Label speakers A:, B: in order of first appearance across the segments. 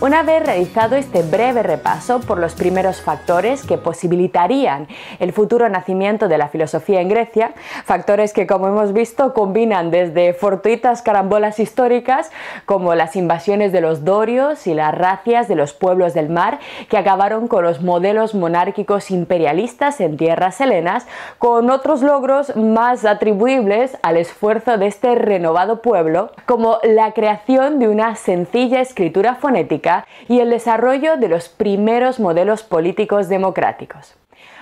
A: Una vez realizado este breve repaso por los primeros factores que posibilitarían el futuro nacimiento de la filosofía en Grecia, factores que como hemos visto combinan desde fortuitas carambolas históricas como las invasiones de los dorios y las racias de los pueblos del mar que acabaron con los modelos monárquicos imperialistas en tierras helenas, con otros logros más atribuibles al esfuerzo de este renovado pueblo, como la creación de una sencilla escritura fonética y el desarrollo de los primeros modelos políticos democráticos.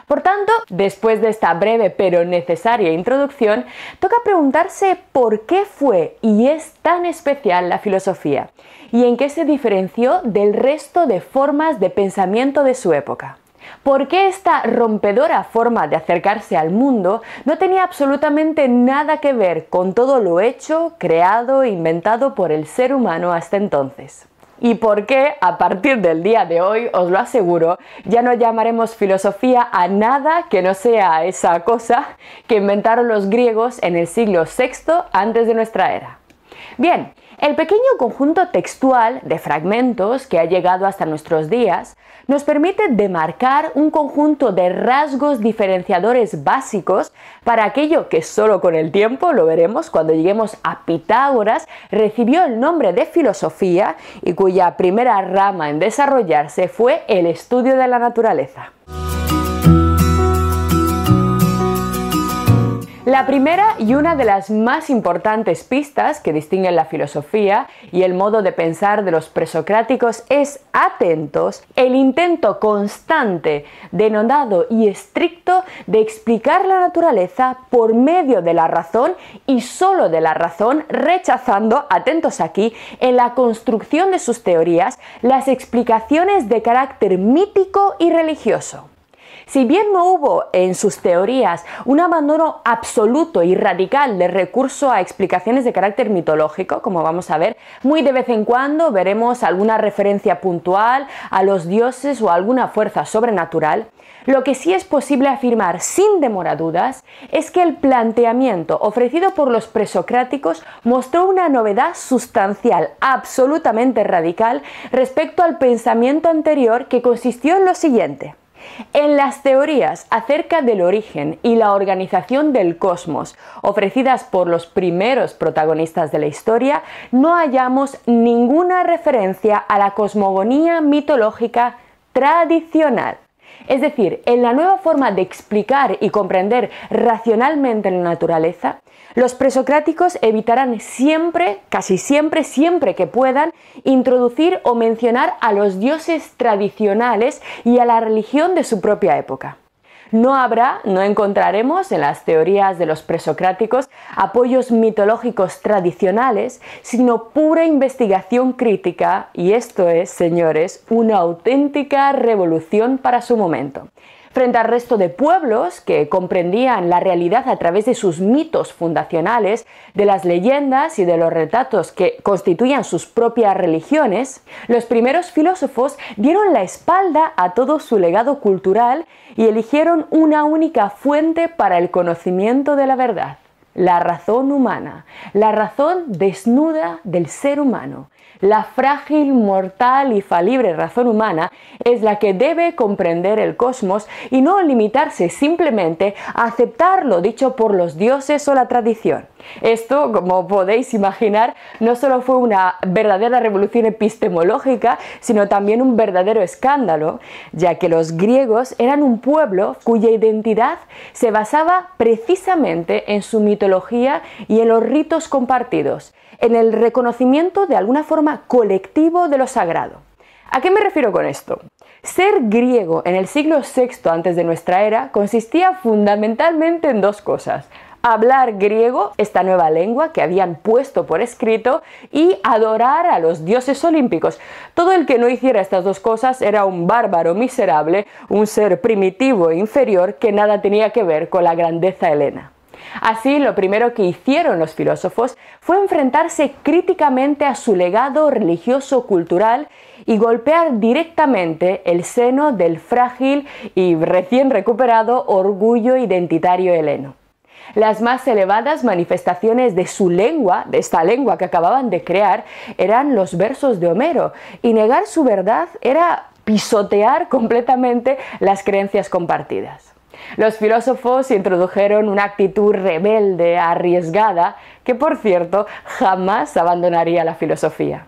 A: Por tanto, después de esta breve pero necesaria introducción, toca preguntarse por qué fue y es tan especial la filosofía y en qué se diferenció del resto de formas de pensamiento de su época. ¿Por qué esta rompedora forma de acercarse al mundo no tenía absolutamente nada que ver con todo lo hecho, creado e inventado por el ser humano hasta entonces? Y por qué a partir del día de hoy, os lo aseguro, ya no llamaremos filosofía a nada que no sea esa cosa que inventaron los griegos en el siglo VI antes de nuestra era. Bien, el pequeño conjunto textual de fragmentos que ha llegado hasta nuestros días nos permite demarcar un conjunto de rasgos diferenciadores básicos para aquello que solo con el tiempo, lo veremos cuando lleguemos a Pitágoras, recibió el nombre de filosofía y cuya primera rama en desarrollarse fue el estudio de la naturaleza. La primera y una de las más importantes pistas que distinguen la filosofía y el modo de pensar de los presocráticos es atentos el intento constante, denodado y estricto de explicar la naturaleza por medio de la razón y solo de la razón, rechazando, atentos aquí, en la construcción de sus teorías las explicaciones de carácter mítico y religioso. Si bien no hubo en sus teorías un abandono absoluto y radical de recurso a explicaciones de carácter mitológico, como vamos a ver, muy de vez en cuando veremos alguna referencia puntual a los dioses o a alguna fuerza sobrenatural, lo que sí es posible afirmar sin demora dudas es que el planteamiento ofrecido por los presocráticos mostró una novedad sustancial, absolutamente radical, respecto al pensamiento anterior que consistió en lo siguiente. En las teorías acerca del origen y la organización del cosmos ofrecidas por los primeros protagonistas de la historia, no hallamos ninguna referencia a la cosmogonía mitológica tradicional. Es decir, en la nueva forma de explicar y comprender racionalmente la naturaleza, los presocráticos evitarán siempre, casi siempre, siempre que puedan, introducir o mencionar a los dioses tradicionales y a la religión de su propia época. No habrá, no encontraremos en las teorías de los presocráticos apoyos mitológicos tradicionales, sino pura investigación crítica, y esto es, señores, una auténtica revolución para su momento frente al resto de pueblos que comprendían la realidad a través de sus mitos fundacionales, de las leyendas y de los retratos que constituían sus propias religiones, los primeros filósofos dieron la espalda a todo su legado cultural y eligieron una única fuente para el conocimiento de la verdad, la razón humana, la razón desnuda del ser humano, la frágil, mortal y falible razón humana es la que debe comprender el cosmos y no limitarse simplemente a aceptar lo dicho por los dioses o la tradición. Esto, como podéis imaginar, no solo fue una verdadera revolución epistemológica, sino también un verdadero escándalo, ya que los griegos eran un pueblo cuya identidad se basaba precisamente en su mitología y en los ritos compartidos en el reconocimiento de alguna forma colectivo de lo sagrado. ¿A qué me refiero con esto? Ser griego en el siglo VI antes de nuestra era consistía fundamentalmente en dos cosas. Hablar griego, esta nueva lengua que habían puesto por escrito, y adorar a los dioses olímpicos. Todo el que no hiciera estas dos cosas era un bárbaro miserable, un ser primitivo e inferior que nada tenía que ver con la grandeza helena. Así, lo primero que hicieron los filósofos fue enfrentarse críticamente a su legado religioso-cultural y golpear directamente el seno del frágil y recién recuperado orgullo identitario heleno. Las más elevadas manifestaciones de su lengua, de esta lengua que acababan de crear, eran los versos de Homero, y negar su verdad era pisotear completamente las creencias compartidas. Los filósofos introdujeron una actitud rebelde, arriesgada, que por cierto jamás abandonaría la filosofía.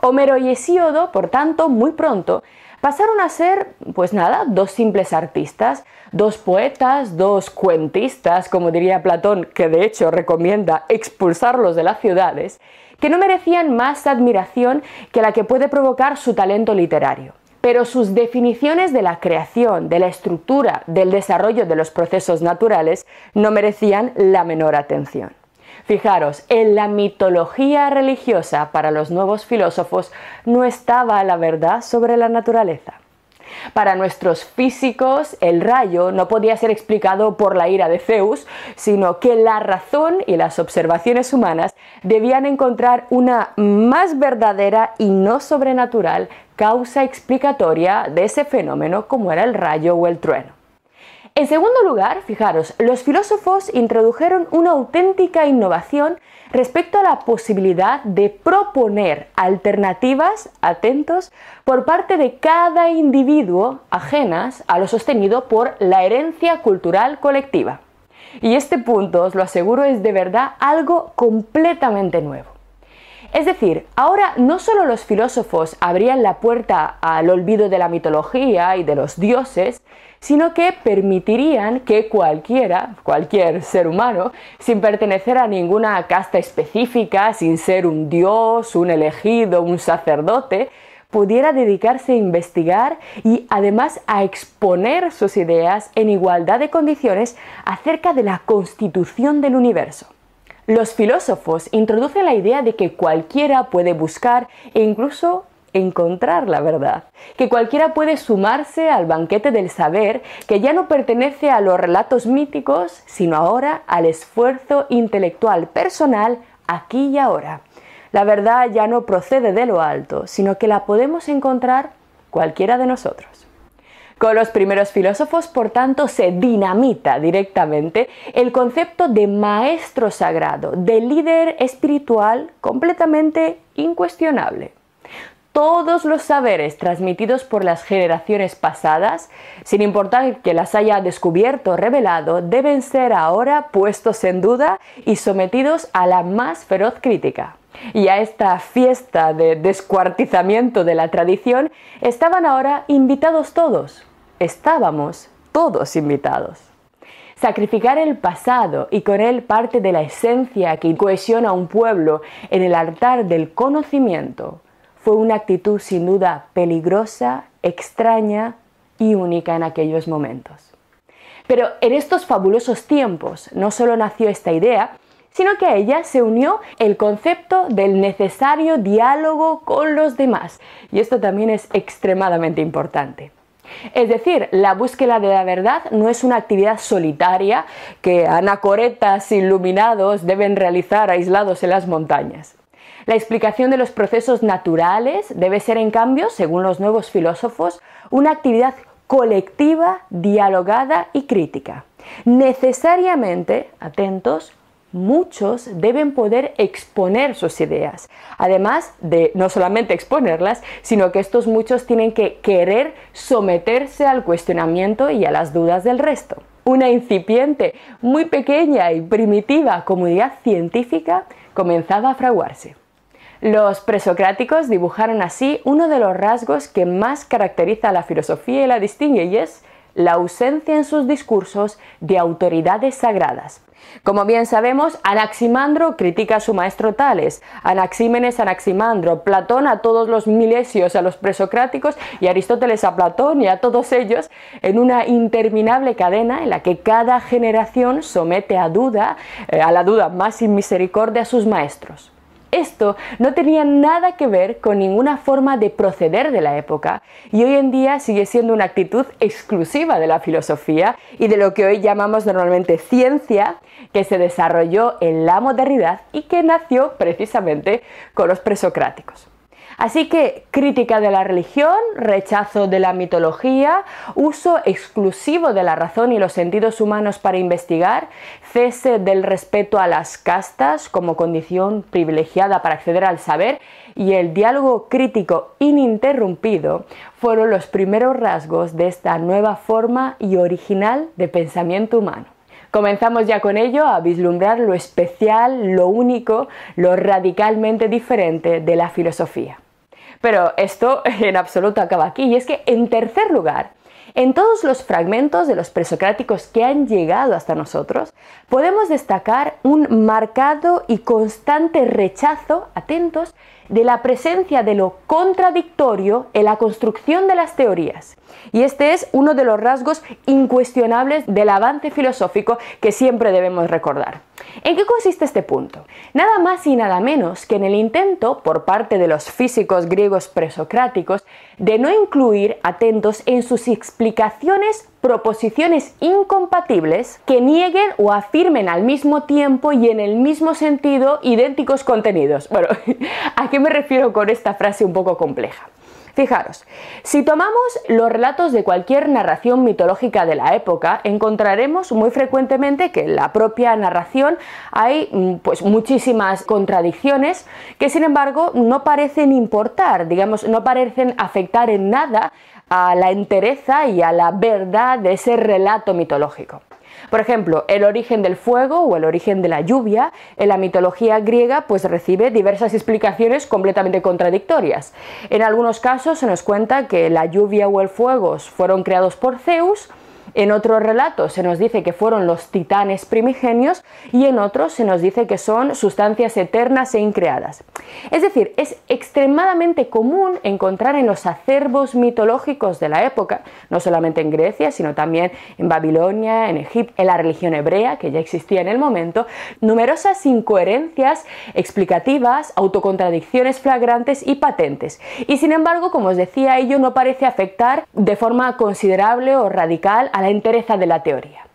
A: Homero y Hesíodo, por tanto, muy pronto pasaron a ser, pues nada, dos simples artistas, dos poetas, dos cuentistas, como diría Platón, que de hecho recomienda expulsarlos de las ciudades, que no merecían más admiración que la que puede provocar su talento literario. Pero sus definiciones de la creación, de la estructura, del desarrollo de los procesos naturales no merecían la menor atención. Fijaros, en la mitología religiosa para los nuevos filósofos no estaba la verdad sobre la naturaleza. Para nuestros físicos, el rayo no podía ser explicado por la ira de Zeus, sino que la razón y las observaciones humanas debían encontrar una más verdadera y no sobrenatural causa explicatoria de ese fenómeno como era el rayo o el trueno. En segundo lugar, fijaros, los filósofos introdujeron una auténtica innovación respecto a la posibilidad de proponer alternativas, atentos, por parte de cada individuo ajenas a lo sostenido por la herencia cultural colectiva. Y este punto, os lo aseguro, es de verdad algo completamente nuevo. Es decir, ahora no solo los filósofos abrían la puerta al olvido de la mitología y de los dioses, sino que permitirían que cualquiera, cualquier ser humano, sin pertenecer a ninguna casta específica, sin ser un dios, un elegido, un sacerdote, pudiera dedicarse a investigar y además a exponer sus ideas en igualdad de condiciones acerca de la constitución del universo. Los filósofos introducen la idea de que cualquiera puede buscar e incluso encontrar la verdad, que cualquiera puede sumarse al banquete del saber que ya no pertenece a los relatos míticos, sino ahora al esfuerzo intelectual personal aquí y ahora. La verdad ya no procede de lo alto, sino que la podemos encontrar cualquiera de nosotros. Con los primeros filósofos, por tanto, se dinamita directamente el concepto de maestro sagrado, de líder espiritual completamente incuestionable todos los saberes transmitidos por las generaciones pasadas, sin importar que las haya descubierto o revelado, deben ser ahora puestos en duda y sometidos a la más feroz crítica. Y a esta fiesta de descuartizamiento de la tradición estaban ahora invitados todos. Estábamos todos invitados. Sacrificar el pasado y con él parte de la esencia que cohesiona a un pueblo en el altar del conocimiento fue una actitud sin duda peligrosa, extraña y única en aquellos momentos. Pero en estos fabulosos tiempos no solo nació esta idea, sino que a ella se unió el concepto del necesario diálogo con los demás. Y esto también es extremadamente importante. Es decir, la búsqueda de la verdad no es una actividad solitaria que anacoretas iluminados deben realizar aislados en las montañas. La explicación de los procesos naturales debe ser, en cambio, según los nuevos filósofos, una actividad colectiva, dialogada y crítica. Necesariamente, atentos, muchos deben poder exponer sus ideas. Además de no solamente exponerlas, sino que estos muchos tienen que querer someterse al cuestionamiento y a las dudas del resto. Una incipiente, muy pequeña y primitiva comunidad científica comenzaba a fraguarse. Los presocráticos dibujaron así uno de los rasgos que más caracteriza a la filosofía y la distingue y es la ausencia en sus discursos de autoridades sagradas. Como bien sabemos, Anaximandro critica a su maestro Tales, Anaxímenes Anaximandro, Platón a todos los milesios, a los presocráticos y Aristóteles a Platón y a todos ellos en una interminable cadena en la que cada generación somete a duda, eh, a la duda más sin misericordia a sus maestros. Esto no tenía nada que ver con ninguna forma de proceder de la época y hoy en día sigue siendo una actitud exclusiva de la filosofía y de lo que hoy llamamos normalmente ciencia, que se desarrolló en la modernidad y que nació precisamente con los presocráticos. Así que crítica de la religión, rechazo de la mitología, uso exclusivo de la razón y los sentidos humanos para investigar, cese del respeto a las castas como condición privilegiada para acceder al saber y el diálogo crítico ininterrumpido fueron los primeros rasgos de esta nueva forma y original de pensamiento humano. Comenzamos ya con ello a vislumbrar lo especial, lo único, lo radicalmente diferente de la filosofía. Pero esto en absoluto acaba aquí, y es que en tercer lugar, en todos los fragmentos de los presocráticos que han llegado hasta nosotros, podemos destacar un marcado y constante rechazo, atentos, de la presencia de lo contradictorio en la construcción de las teorías. Y este es uno de los rasgos incuestionables del avance filosófico que siempre debemos recordar. ¿En qué consiste este punto? Nada más y nada menos que en el intento, por parte de los físicos griegos presocráticos, de no incluir, atentos, en sus explicaciones proposiciones incompatibles que nieguen o afirmen al mismo tiempo y en el mismo sentido idénticos contenidos. Bueno, ¿a qué me refiero con esta frase un poco compleja? Fijaros, si tomamos los relatos de cualquier narración mitológica de la época, encontraremos muy frecuentemente que en la propia narración hay mm, pues muchísimas contradicciones que sin embargo no parecen importar, digamos, no parecen afectar en nada a la entereza y a la verdad de ese relato mitológico. Por ejemplo, el origen del fuego o el origen de la lluvia en la mitología griega pues recibe diversas explicaciones completamente contradictorias. En algunos casos se nos cuenta que la lluvia o el fuego fueron creados por Zeus, en otros relatos se nos dice que fueron los titanes primigenios y en otros se nos dice que son sustancias eternas e increadas. Es decir, es extremadamente común encontrar en los acervos mitológicos de la época, no solamente en Grecia, sino también en Babilonia, en Egipto, en la religión hebrea, que ya existía en el momento, numerosas incoherencias explicativas, autocontradicciones flagrantes y patentes. Y sin embargo, como os decía, ello no parece afectar de forma considerable o radical la entereza de la teoría.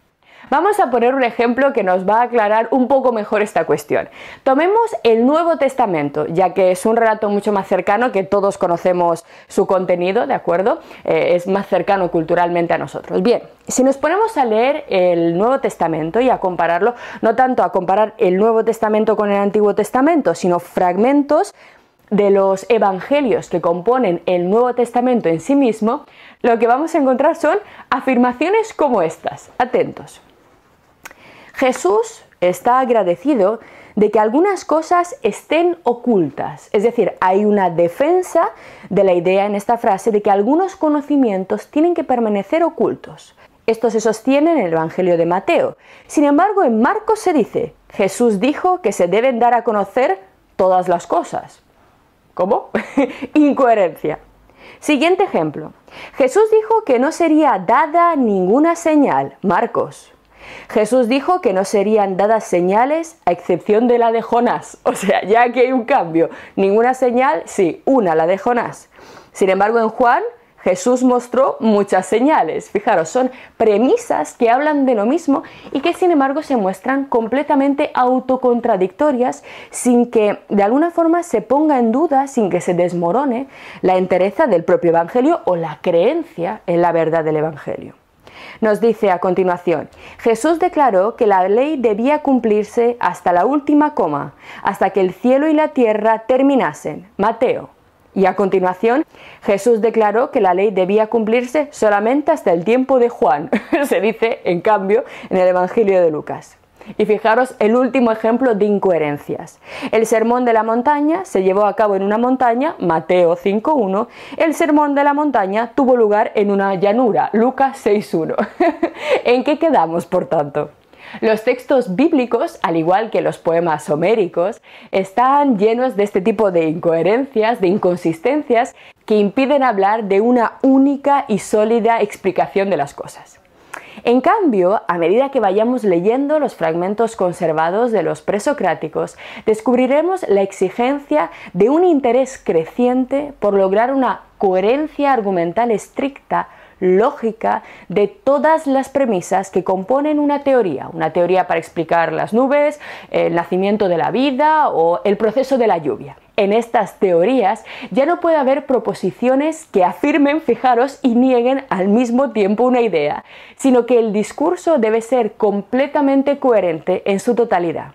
A: Vamos a poner un ejemplo que nos va a aclarar un poco mejor esta cuestión. Tomemos el Nuevo Testamento, ya que es un relato mucho más cercano, que todos conocemos su contenido, ¿de acuerdo? Eh, es más cercano culturalmente a nosotros. Bien, si nos ponemos a leer el Nuevo Testamento y a compararlo, no tanto a comparar el Nuevo Testamento con el Antiguo Testamento, sino fragmentos de los evangelios que componen el Nuevo Testamento en sí mismo, lo que vamos a encontrar son afirmaciones como estas. Atentos. Jesús está agradecido de que algunas cosas estén ocultas. Es decir, hay una defensa de la idea en esta frase de que algunos conocimientos tienen que permanecer ocultos. Esto se sostiene en el Evangelio de Mateo. Sin embargo, en Marcos se dice, Jesús dijo que se deben dar a conocer todas las cosas. ¿Cómo? Incoherencia. Siguiente ejemplo. Jesús dijo que no sería dada ninguna señal. Marcos. Jesús dijo que no serían dadas señales a excepción de la de Jonás. O sea, ya que hay un cambio. Ninguna señal, sí, una, la de Jonás. Sin embargo, en Juan Jesús mostró muchas señales. Fijaros, son premisas que hablan de lo mismo y que sin embargo se muestran completamente autocontradictorias sin que de alguna forma se ponga en duda, sin que se desmorone la entereza del propio Evangelio o la creencia en la verdad del Evangelio. Nos dice a continuación, Jesús declaró que la ley debía cumplirse hasta la última coma, hasta que el cielo y la tierra terminasen. Mateo y a continuación, Jesús declaró que la ley debía cumplirse solamente hasta el tiempo de Juan. Se dice, en cambio, en el Evangelio de Lucas. Y fijaros el último ejemplo de incoherencias. El sermón de la montaña se llevó a cabo en una montaña, Mateo 5.1. El sermón de la montaña tuvo lugar en una llanura, Lucas 6.1. ¿En qué quedamos, por tanto? Los textos bíblicos, al igual que los poemas homéricos, están llenos de este tipo de incoherencias, de inconsistencias, que impiden hablar de una única y sólida explicación de las cosas. En cambio, a medida que vayamos leyendo los fragmentos conservados de los presocráticos, descubriremos la exigencia de un interés creciente por lograr una coherencia argumental estricta lógica de todas las premisas que componen una teoría. Una teoría para explicar las nubes, el nacimiento de la vida o el proceso de la lluvia. En estas teorías ya no puede haber proposiciones que afirmen, fijaros, y nieguen al mismo tiempo una idea, sino que el discurso debe ser completamente coherente en su totalidad.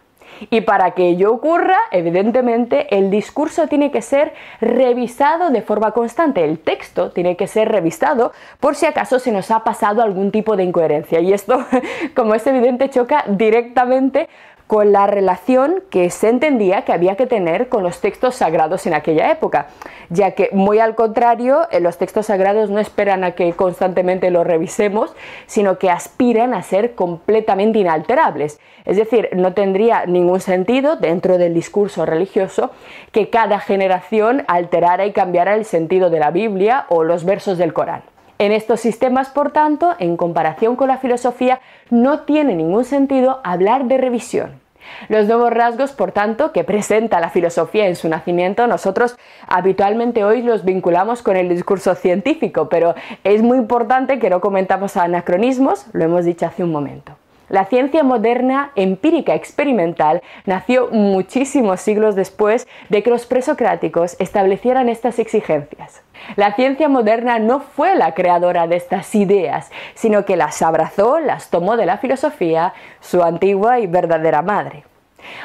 A: Y para que ello ocurra, evidentemente, el discurso tiene que ser revisado de forma constante. El texto tiene que ser revisado por si acaso se nos ha pasado algún tipo de incoherencia. Y esto, como es evidente, choca directamente con la relación que se entendía que había que tener con los textos sagrados en aquella época, ya que muy al contrario, eh, los textos sagrados no esperan a que constantemente los revisemos, sino que aspiran a ser completamente inalterables. Es decir, no tendría ningún sentido dentro del discurso religioso que cada generación alterara y cambiara el sentido de la Biblia o los versos del Corán. En estos sistemas, por tanto, en comparación con la filosofía, no tiene ningún sentido hablar de revisión. Los nuevos rasgos, por tanto, que presenta la filosofía en su nacimiento, nosotros habitualmente hoy los vinculamos con el discurso científico, pero es muy importante que no comentamos anacronismos, lo hemos dicho hace un momento. La ciencia moderna empírica experimental nació muchísimos siglos después de que los presocráticos establecieran estas exigencias. La ciencia moderna no fue la creadora de estas ideas, sino que las abrazó, las tomó de la filosofía, su antigua y verdadera madre.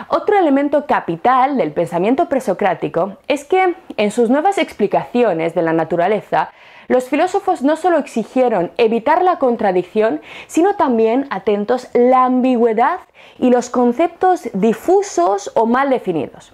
A: Otro elemento capital del pensamiento presocrático es que en sus nuevas explicaciones de la naturaleza, los filósofos no solo exigieron evitar la contradicción, sino también, atentos, la ambigüedad y los conceptos difusos o mal definidos.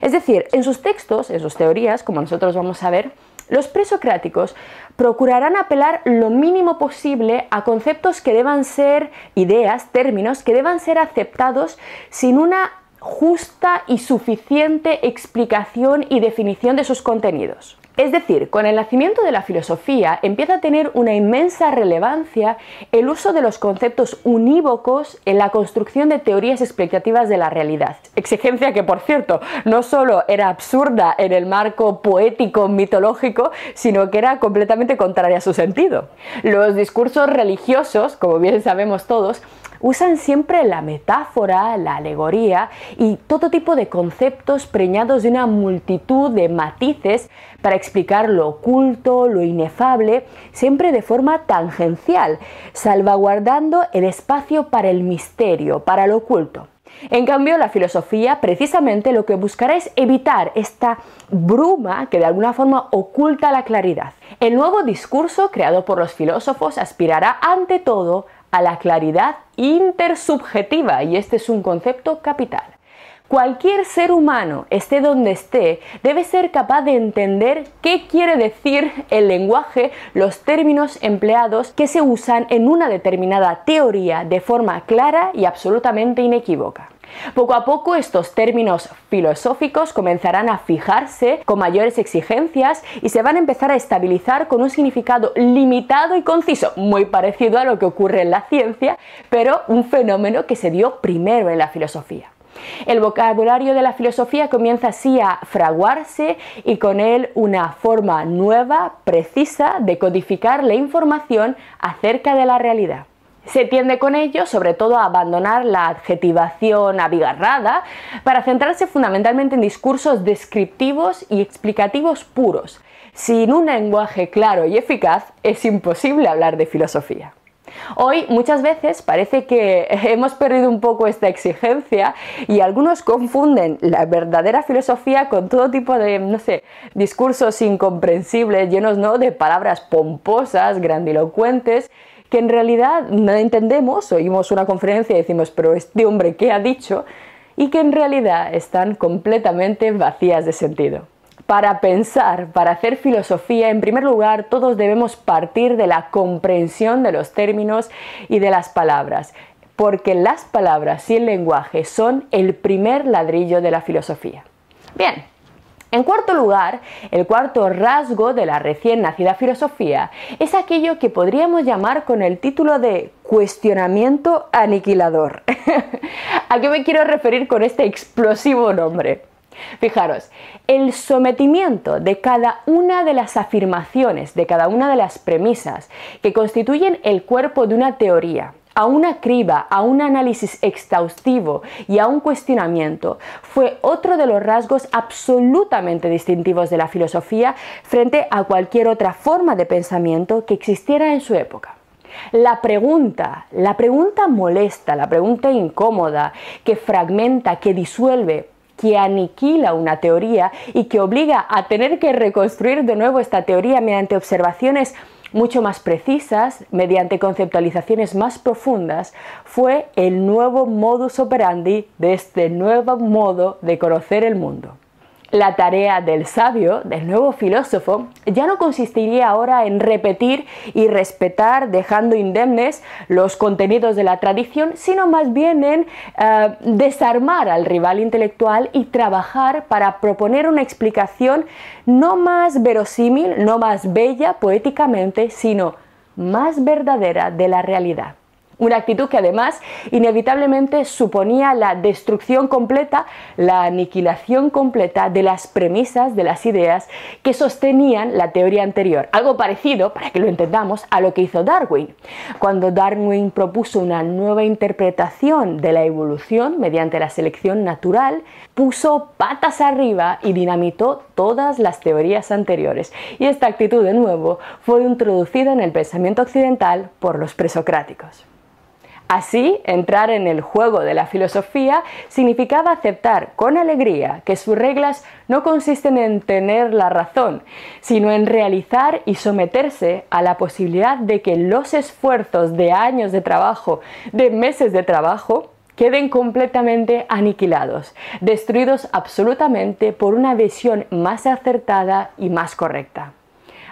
A: Es decir, en sus textos, en sus teorías, como nosotros vamos a ver, los presocráticos procurarán apelar lo mínimo posible a conceptos que deban ser ideas, términos que deban ser aceptados sin una justa y suficiente explicación y definición de sus contenidos. Es decir, con el nacimiento de la filosofía empieza a tener una inmensa relevancia el uso de los conceptos unívocos en la construcción de teorías explicativas de la realidad. Exigencia que, por cierto, no solo era absurda en el marco poético mitológico, sino que era completamente contraria a su sentido. Los discursos religiosos, como bien sabemos todos, usan siempre la metáfora, la alegoría y todo tipo de conceptos preñados de una multitud de matices para explicar lo oculto, lo inefable, siempre de forma tangencial, salvaguardando el espacio para el misterio, para lo oculto. En cambio, la filosofía precisamente lo que buscará es evitar esta bruma que de alguna forma oculta la claridad. El nuevo discurso creado por los filósofos aspirará ante todo a la claridad intersubjetiva y este es un concepto capital. Cualquier ser humano, esté donde esté, debe ser capaz de entender qué quiere decir el lenguaje, los términos empleados que se usan en una determinada teoría de forma clara y absolutamente inequívoca. Poco a poco estos términos filosóficos comenzarán a fijarse con mayores exigencias y se van a empezar a estabilizar con un significado limitado y conciso, muy parecido a lo que ocurre en la ciencia, pero un fenómeno que se dio primero en la filosofía. El vocabulario de la filosofía comienza así a fraguarse y con él una forma nueva, precisa, de codificar la información acerca de la realidad. Se tiende con ello sobre todo a abandonar la adjetivación abigarrada para centrarse fundamentalmente en discursos descriptivos y explicativos puros. Sin un lenguaje claro y eficaz es imposible hablar de filosofía. Hoy muchas veces parece que hemos perdido un poco esta exigencia y algunos confunden la verdadera filosofía con todo tipo de, no sé, discursos incomprensibles, llenos ¿no? de palabras pomposas, grandilocuentes que en realidad no entendemos, oímos una conferencia y decimos, pero este hombre, ¿qué ha dicho? Y que en realidad están completamente vacías de sentido. Para pensar, para hacer filosofía, en primer lugar, todos debemos partir de la comprensión de los términos y de las palabras, porque las palabras y el lenguaje son el primer ladrillo de la filosofía. Bien, en cuarto lugar, el cuarto rasgo de la recién nacida filosofía es aquello que podríamos llamar con el título de cuestionamiento aniquilador. ¿A qué me quiero referir con este explosivo nombre? Fijaros, el sometimiento de cada una de las afirmaciones, de cada una de las premisas que constituyen el cuerpo de una teoría, a una criba, a un análisis exhaustivo y a un cuestionamiento fue otro de los rasgos absolutamente distintivos de la filosofía frente a cualquier otra forma de pensamiento que existiera en su época. La pregunta, la pregunta molesta, la pregunta incómoda, que fragmenta, que disuelve, que aniquila una teoría y que obliga a tener que reconstruir de nuevo esta teoría mediante observaciones mucho más precisas, mediante conceptualizaciones más profundas, fue el nuevo modus operandi de este nuevo modo de conocer el mundo. La tarea del sabio, del nuevo filósofo, ya no consistiría ahora en repetir y respetar, dejando indemnes los contenidos de la tradición, sino más bien en eh, desarmar al rival intelectual y trabajar para proponer una explicación no más verosímil, no más bella poéticamente, sino más verdadera de la realidad. Una actitud que además inevitablemente suponía la destrucción completa, la aniquilación completa de las premisas, de las ideas que sostenían la teoría anterior. Algo parecido, para que lo entendamos, a lo que hizo Darwin. Cuando Darwin propuso una nueva interpretación de la evolución mediante la selección natural, puso patas arriba y dinamitó todas las teorías anteriores. Y esta actitud, de nuevo, fue introducida en el pensamiento occidental por los presocráticos. Así, entrar en el juego de la filosofía significaba aceptar con alegría que sus reglas no consisten en tener la razón, sino en realizar y someterse a la posibilidad de que los esfuerzos de años de trabajo, de meses de trabajo, queden completamente aniquilados, destruidos absolutamente por una visión más acertada y más correcta.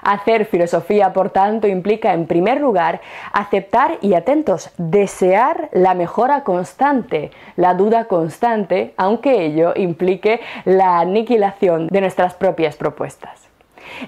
A: Hacer filosofía, por tanto, implica, en primer lugar, aceptar y atentos, desear la mejora constante, la duda constante, aunque ello implique la aniquilación de nuestras propias propuestas.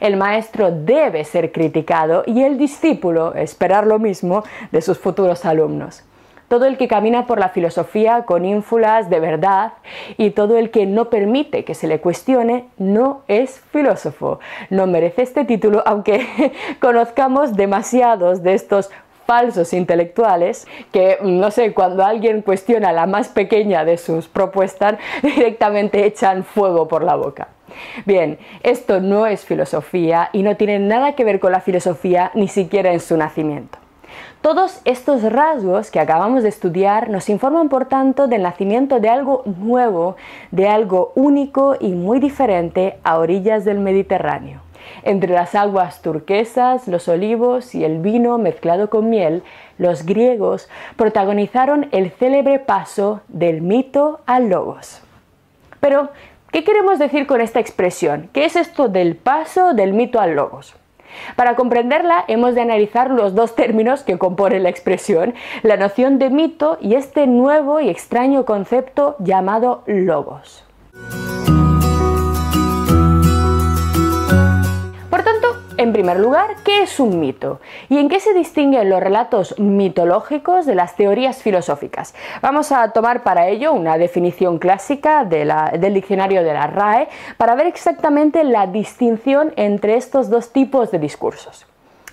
A: El maestro debe ser criticado y el discípulo esperar lo mismo de sus futuros alumnos todo el que camina por la filosofía con ínfulas de verdad y todo el que no permite que se le cuestione no es filósofo. No merece este título, aunque conozcamos demasiados de estos falsos intelectuales que, no sé, cuando alguien cuestiona la más pequeña de sus propuestas, directamente echan fuego por la boca. Bien, esto no es filosofía y no tiene nada que ver con la filosofía ni siquiera en su nacimiento. Todos estos rasgos que acabamos de estudiar nos informan, por tanto, del nacimiento de algo nuevo, de algo único y muy diferente a orillas del Mediterráneo. Entre las aguas turquesas, los olivos y el vino mezclado con miel, los griegos protagonizaron el célebre paso del mito al logos. Pero, ¿qué queremos decir con esta expresión? ¿Qué es esto del paso del mito al logos? Para comprenderla hemos de analizar los dos términos que componen la expresión, la noción de mito y este nuevo y extraño concepto llamado logos. En primer lugar, ¿qué es un mito? ¿Y en qué se distinguen los relatos mitológicos de las teorías filosóficas? Vamos a tomar para ello una definición clásica del diccionario de la RAE para ver exactamente la distinción entre estos dos tipos de discursos.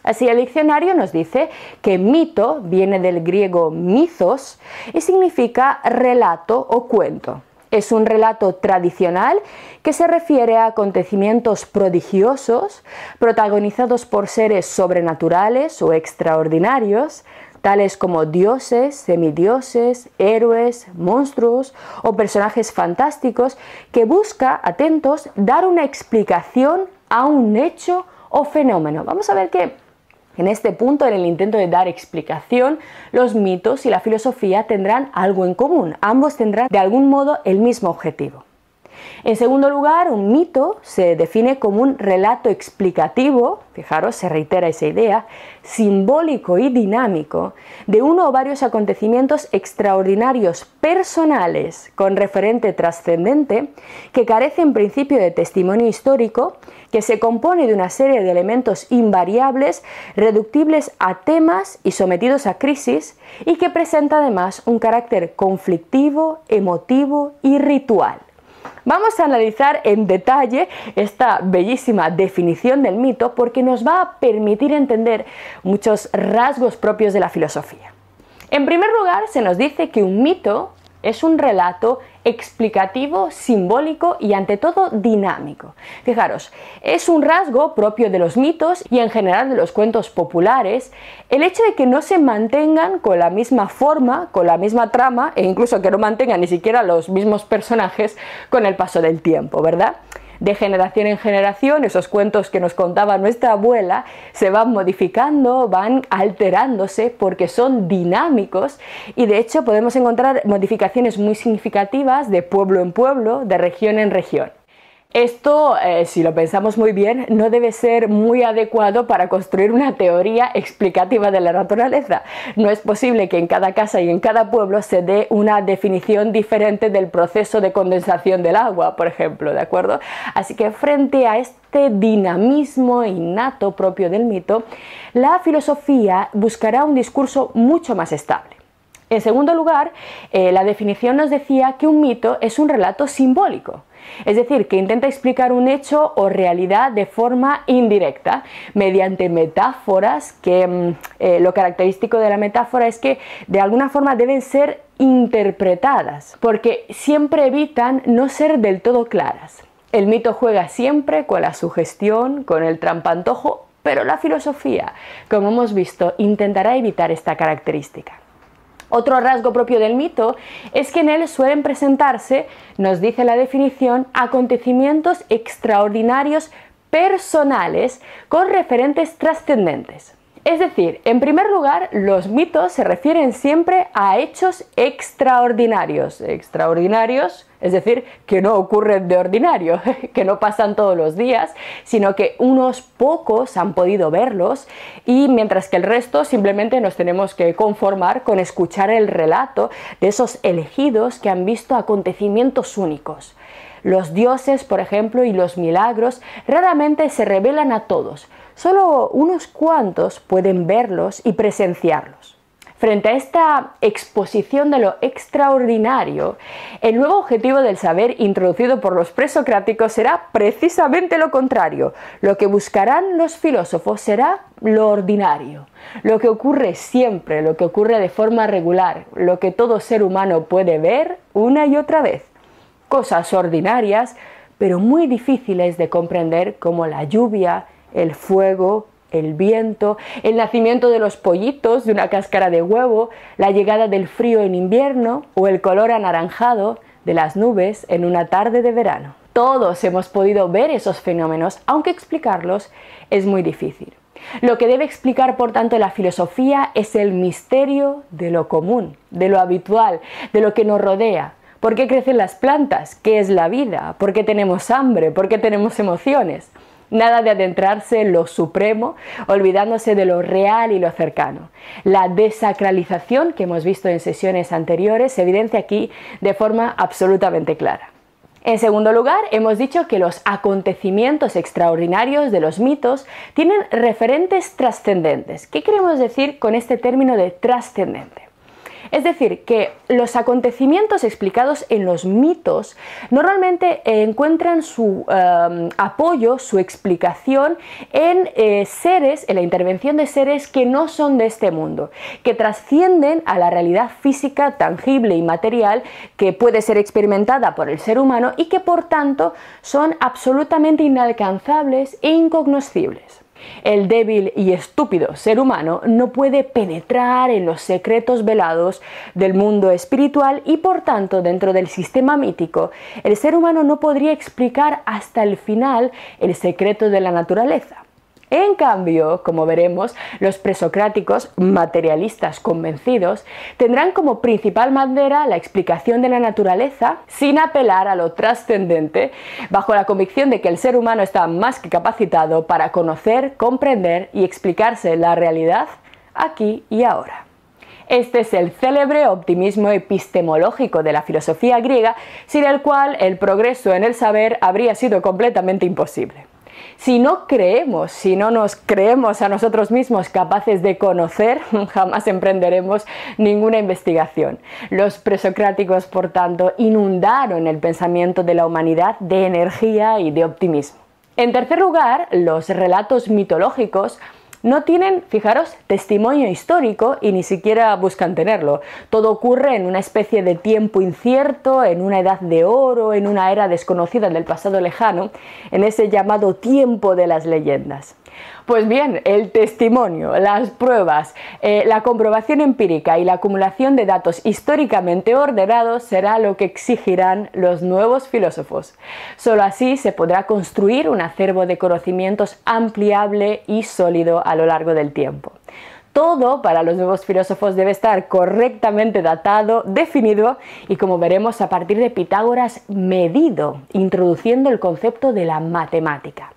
A: Así el diccionario nos dice que mito viene del griego mythos y significa relato o cuento. Es un relato tradicional que se refiere a acontecimientos prodigiosos protagonizados por seres sobrenaturales o extraordinarios, tales como dioses, semidioses, héroes, monstruos o personajes fantásticos, que busca, atentos, dar una explicación a un hecho o fenómeno. Vamos a ver que en este punto, en el intento de dar explicación, los mitos y la filosofía tendrán algo en común. Ambos tendrán de algún modo el mismo objetivo. En segundo lugar, un mito se define como un relato explicativo, fijaros, se reitera esa idea, simbólico y dinámico de uno o varios acontecimientos extraordinarios personales con referente trascendente que carece en principio de testimonio histórico, que se compone de una serie de elementos invariables, reductibles a temas y sometidos a crisis, y que presenta además un carácter conflictivo, emotivo y ritual. Vamos a analizar en detalle esta bellísima definición del mito porque nos va a permitir entender muchos rasgos propios de la filosofía. En primer lugar, se nos dice que un mito es un relato explicativo, simbólico y ante todo dinámico. Fijaros, es un rasgo propio de los mitos y en general de los cuentos populares el hecho de que no se mantengan con la misma forma, con la misma trama e incluso que no mantengan ni siquiera los mismos personajes con el paso del tiempo, ¿verdad? De generación en generación, esos cuentos que nos contaba nuestra abuela se van modificando, van alterándose porque son dinámicos y de hecho podemos encontrar modificaciones muy significativas de pueblo en pueblo, de región en región. Esto, eh, si lo pensamos muy bien, no debe ser muy adecuado para construir una teoría explicativa de la naturaleza. No es posible que en cada casa y en cada pueblo se dé una definición diferente del proceso de condensación del agua, por ejemplo, ¿de acuerdo? Así que frente a este dinamismo innato propio del mito, la filosofía buscará un discurso mucho más estable. En segundo lugar, eh, la definición nos decía que un mito es un relato simbólico. Es decir, que intenta explicar un hecho o realidad de forma indirecta, mediante metáforas, que mm, eh, lo característico de la metáfora es que de alguna forma deben ser interpretadas, porque siempre evitan no ser del todo claras. El mito juega siempre con la sugestión, con el trampantojo, pero la filosofía, como hemos visto, intentará evitar esta característica. Otro rasgo propio del mito es que en él suelen presentarse, nos dice la definición, acontecimientos extraordinarios personales con referentes trascendentes. Es decir, en primer lugar, los mitos se refieren siempre a hechos extraordinarios. Extraordinarios, es decir, que no ocurren de ordinario, que no pasan todos los días, sino que unos pocos han podido verlos y mientras que el resto simplemente nos tenemos que conformar con escuchar el relato de esos elegidos que han visto acontecimientos únicos. Los dioses, por ejemplo, y los milagros raramente se revelan a todos, Solo unos cuantos pueden verlos y presenciarlos. Frente a esta exposición de lo extraordinario, el nuevo objetivo del saber introducido por los presocráticos será precisamente lo contrario. Lo que buscarán los filósofos será lo ordinario, lo que ocurre siempre, lo que ocurre de forma regular, lo que todo ser humano puede ver una y otra vez. Cosas ordinarias, pero muy difíciles de comprender como la lluvia, el fuego, el viento, el nacimiento de los pollitos de una cáscara de huevo, la llegada del frío en invierno o el color anaranjado de las nubes en una tarde de verano. Todos hemos podido ver esos fenómenos, aunque explicarlos es muy difícil. Lo que debe explicar, por tanto, la filosofía es el misterio de lo común, de lo habitual, de lo que nos rodea. ¿Por qué crecen las plantas? ¿Qué es la vida? ¿Por qué tenemos hambre? ¿Por qué tenemos emociones? Nada de adentrarse en lo supremo, olvidándose de lo real y lo cercano. La desacralización que hemos visto en sesiones anteriores se evidencia aquí de forma absolutamente clara. En segundo lugar, hemos dicho que los acontecimientos extraordinarios de los mitos tienen referentes trascendentes. ¿Qué queremos decir con este término de trascendente? Es decir, que los acontecimientos explicados en los mitos normalmente encuentran su em, apoyo, su explicación en eh, seres, en la intervención de seres que no son de este mundo, que trascienden a la realidad física tangible y material que puede ser experimentada por el ser humano y que por tanto son absolutamente inalcanzables e incognoscibles. El débil y estúpido ser humano no puede penetrar en los secretos velados del mundo espiritual y por tanto dentro del sistema mítico el ser humano no podría explicar hasta el final el secreto de la naturaleza. En cambio, como veremos, los presocráticos materialistas convencidos tendrán como principal bandera la explicación de la naturaleza sin apelar a lo trascendente, bajo la convicción de que el ser humano está más que capacitado para conocer, comprender y explicarse la realidad aquí y ahora. Este es el célebre optimismo epistemológico de la filosofía griega, sin el cual el progreso en el saber habría sido completamente imposible. Si no creemos, si no nos creemos a nosotros mismos capaces de conocer, jamás emprenderemos ninguna investigación. Los presocráticos, por tanto, inundaron el pensamiento de la humanidad de energía y de optimismo. En tercer lugar, los relatos mitológicos no tienen, fijaros, testimonio histórico y ni siquiera buscan tenerlo. Todo ocurre en una especie de tiempo incierto, en una edad de oro, en una era desconocida del pasado lejano, en ese llamado tiempo de las leyendas. Pues bien, el testimonio, las pruebas, eh, la comprobación empírica y la acumulación de datos históricamente ordenados será lo que exigirán los nuevos filósofos. Solo así se podrá construir un acervo de conocimientos ampliable y sólido a lo largo del tiempo. Todo para los nuevos filósofos debe estar correctamente datado, definido y, como veremos a partir de Pitágoras, medido, introduciendo el concepto de la matemática.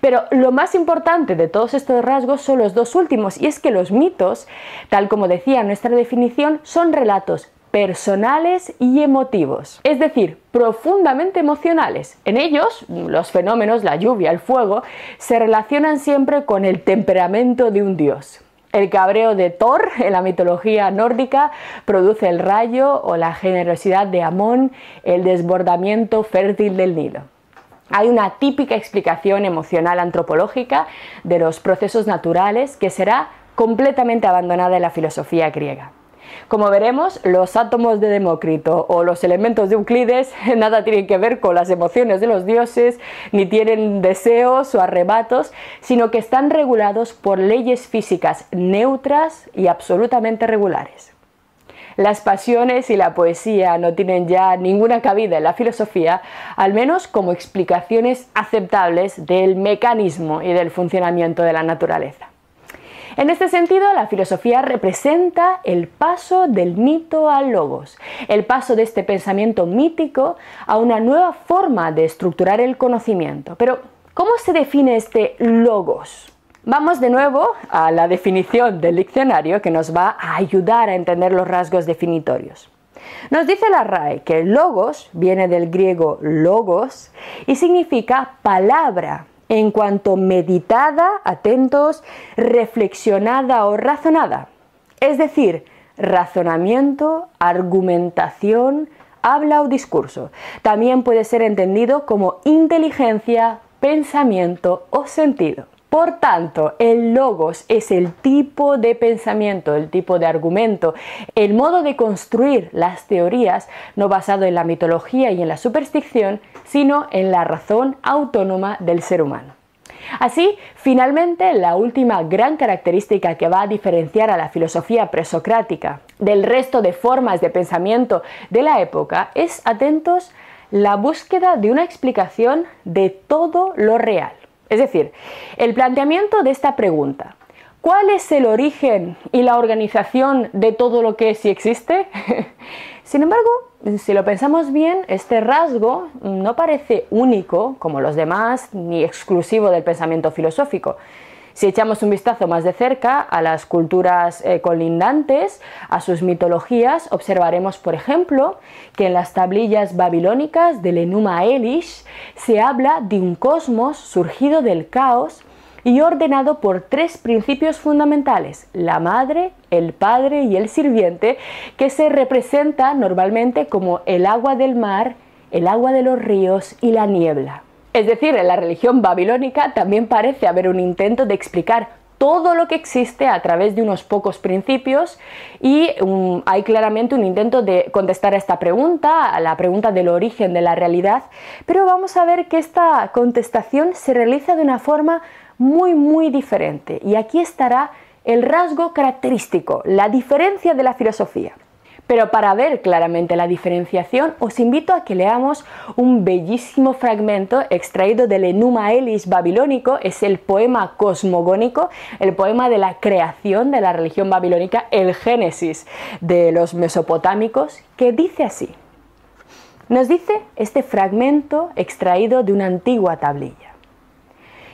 A: Pero lo más importante de todos estos rasgos son los dos últimos, y es que los mitos, tal como decía nuestra definición, son relatos personales y emotivos, es decir, profundamente emocionales. En ellos, los fenómenos, la lluvia, el fuego, se relacionan siempre con el temperamento de un dios. El cabreo de Thor en la mitología nórdica produce el rayo o la generosidad de Amón, el desbordamiento fértil del Nilo. Hay una típica explicación emocional antropológica de los procesos naturales que será completamente abandonada en la filosofía griega. Como veremos, los átomos de Demócrito o los elementos de Euclides nada tienen que ver con las emociones de los dioses, ni tienen deseos o arrebatos, sino que están regulados por leyes físicas neutras y absolutamente regulares. Las pasiones y la poesía no tienen ya ninguna cabida en la filosofía, al menos como explicaciones aceptables del mecanismo y del funcionamiento de la naturaleza. En este sentido, la filosofía representa el paso del mito al logos, el paso de este pensamiento mítico a una nueva forma de estructurar el conocimiento. Pero, ¿cómo se define este logos? Vamos de nuevo a la definición del diccionario que nos va a ayudar a entender los rasgos definitorios. Nos dice la RAE que logos viene del griego logos y significa palabra en cuanto meditada, atentos, reflexionada o razonada. Es decir, razonamiento, argumentación, habla o discurso. También puede ser entendido como inteligencia, pensamiento o sentido. Por tanto, el logos es el tipo de pensamiento, el tipo de argumento, el modo de construir las teorías no basado en la mitología y en la superstición, sino en la razón autónoma del ser humano. Así, finalmente, la última gran característica que va a diferenciar a la filosofía presocrática del resto de formas de pensamiento de la época es, atentos, la búsqueda de una explicación de todo lo real. Es decir, el planteamiento de esta pregunta, ¿cuál es el origen y la organización de todo lo que sí existe? Sin embargo, si lo pensamos bien, este rasgo no parece único como los demás ni exclusivo del pensamiento filosófico. Si echamos un vistazo más de cerca a las culturas eh, colindantes, a sus mitologías, observaremos, por ejemplo, que en las tablillas babilónicas del Enuma Elish se habla de un cosmos surgido del caos y ordenado por tres principios fundamentales, la madre, el padre y el sirviente, que se representa normalmente como el agua del mar, el agua de los ríos y la niebla. Es decir, en la religión babilónica también parece haber un intento de explicar todo lo que existe a través de unos pocos principios y hay claramente un intento de contestar a esta pregunta, a la pregunta del origen de la realidad, pero vamos a ver que esta contestación se realiza de una forma muy muy diferente y aquí estará el rasgo característico, la diferencia de la filosofía. Pero para ver claramente la diferenciación, os invito a que leamos un bellísimo fragmento extraído del Enuma Elis babilónico, es el poema cosmogónico, el poema de la creación de la religión babilónica, el Génesis de los mesopotámicos, que dice así. Nos dice este fragmento extraído de una antigua tablilla.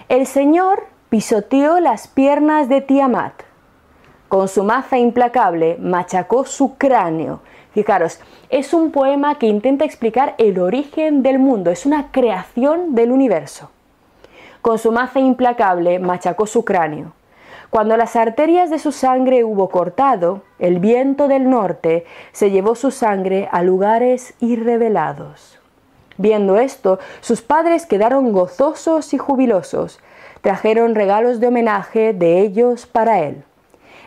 A: El Señor pisoteó las piernas de Tiamat con su maza implacable machacó su cráneo. Fijaros, es un poema que intenta explicar el origen del mundo, es una creación del universo. con su maza implacable machacó su cráneo. Cuando las arterias de su sangre hubo cortado, el viento del norte se llevó su sangre a lugares irrevelados. Viendo esto, sus padres quedaron gozosos y jubilosos, trajeron regalos de homenaje de ellos para él.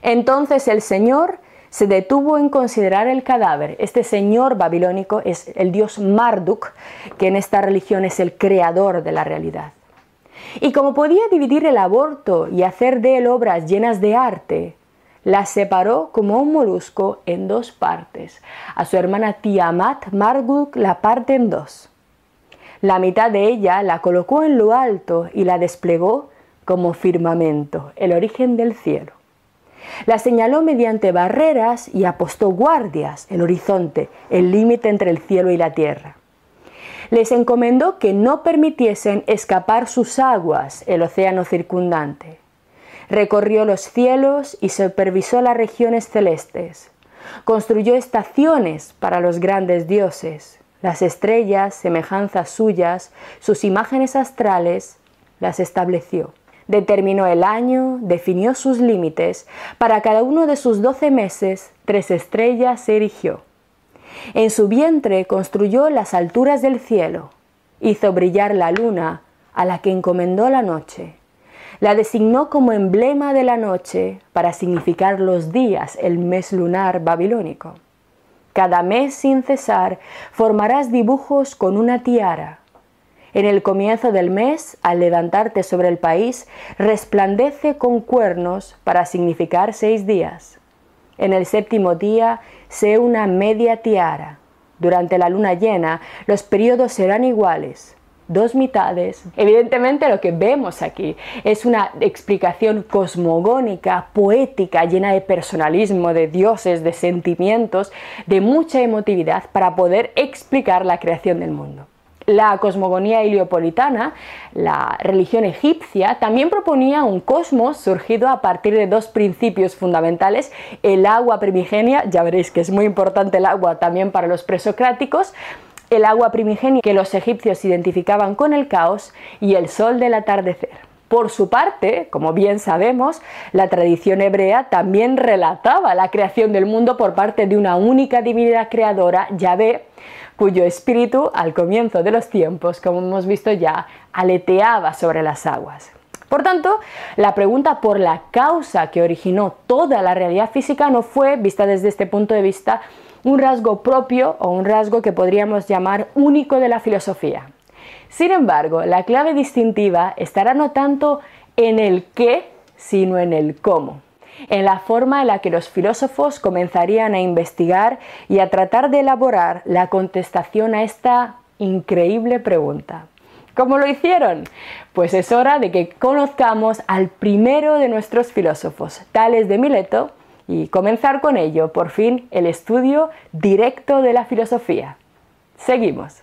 A: Entonces el Señor se detuvo en considerar el cadáver. Este señor babilónico es el dios Marduk, que en esta religión es el creador de la realidad. Y como podía dividir el aborto y hacer de él obras llenas de arte, la separó como un molusco en dos partes. A su hermana Tiamat, Marduk la parte en dos. La mitad de ella la colocó en lo alto y la desplegó como firmamento, el origen del cielo. La señaló mediante barreras y apostó guardias, el horizonte, el límite entre el cielo y la tierra les encomendó que no permitiesen escapar sus aguas, el océano circundante. Recorrió los cielos y supervisó las regiones celestes. Construyó estaciones para los grandes dioses. Las estrellas, semejanzas suyas, sus imágenes astrales, las estableció. Determinó el año, definió sus límites. Para cada uno de sus doce meses, tres estrellas se erigió. En su vientre construyó las alturas del cielo, hizo brillar la luna, a la que encomendó la noche. La designó como emblema de la noche para significar los días, el mes lunar babilónico. Cada mes sin cesar formarás dibujos con una tiara. En el comienzo del mes, al levantarte sobre el país, resplandece con cuernos para significar seis días. En el séptimo día sé una media tiara. Durante la luna llena los periodos serán iguales, dos mitades. Evidentemente lo que vemos aquí es una explicación cosmogónica, poética, llena de personalismo, de dioses, de sentimientos, de mucha emotividad para poder explicar la creación del mundo. La cosmogonía heliopolitana, la religión egipcia, también proponía un cosmos surgido a partir de dos principios fundamentales, el agua primigenia, ya veréis que es muy importante el agua también para los presocráticos, el agua primigenia que los egipcios identificaban con el caos y el sol del atardecer. Por su parte, como bien sabemos, la tradición hebrea también relataba la creación del mundo por parte de una única divinidad creadora, Yahvé, cuyo espíritu al comienzo de los tiempos, como hemos visto ya, aleteaba sobre las aguas. Por tanto, la pregunta por la causa que originó toda la realidad física no fue, vista desde este punto de vista, un rasgo propio o un rasgo que podríamos llamar único de la filosofía. Sin embargo, la clave distintiva estará no tanto en el qué, sino en el cómo en la forma en la que los filósofos comenzarían a investigar y a tratar de elaborar la contestación a esta increíble pregunta. ¿Cómo lo hicieron? Pues es hora de que conozcamos al primero de nuestros filósofos, Tales de Mileto, y comenzar con ello, por fin, el estudio directo de la filosofía. Seguimos.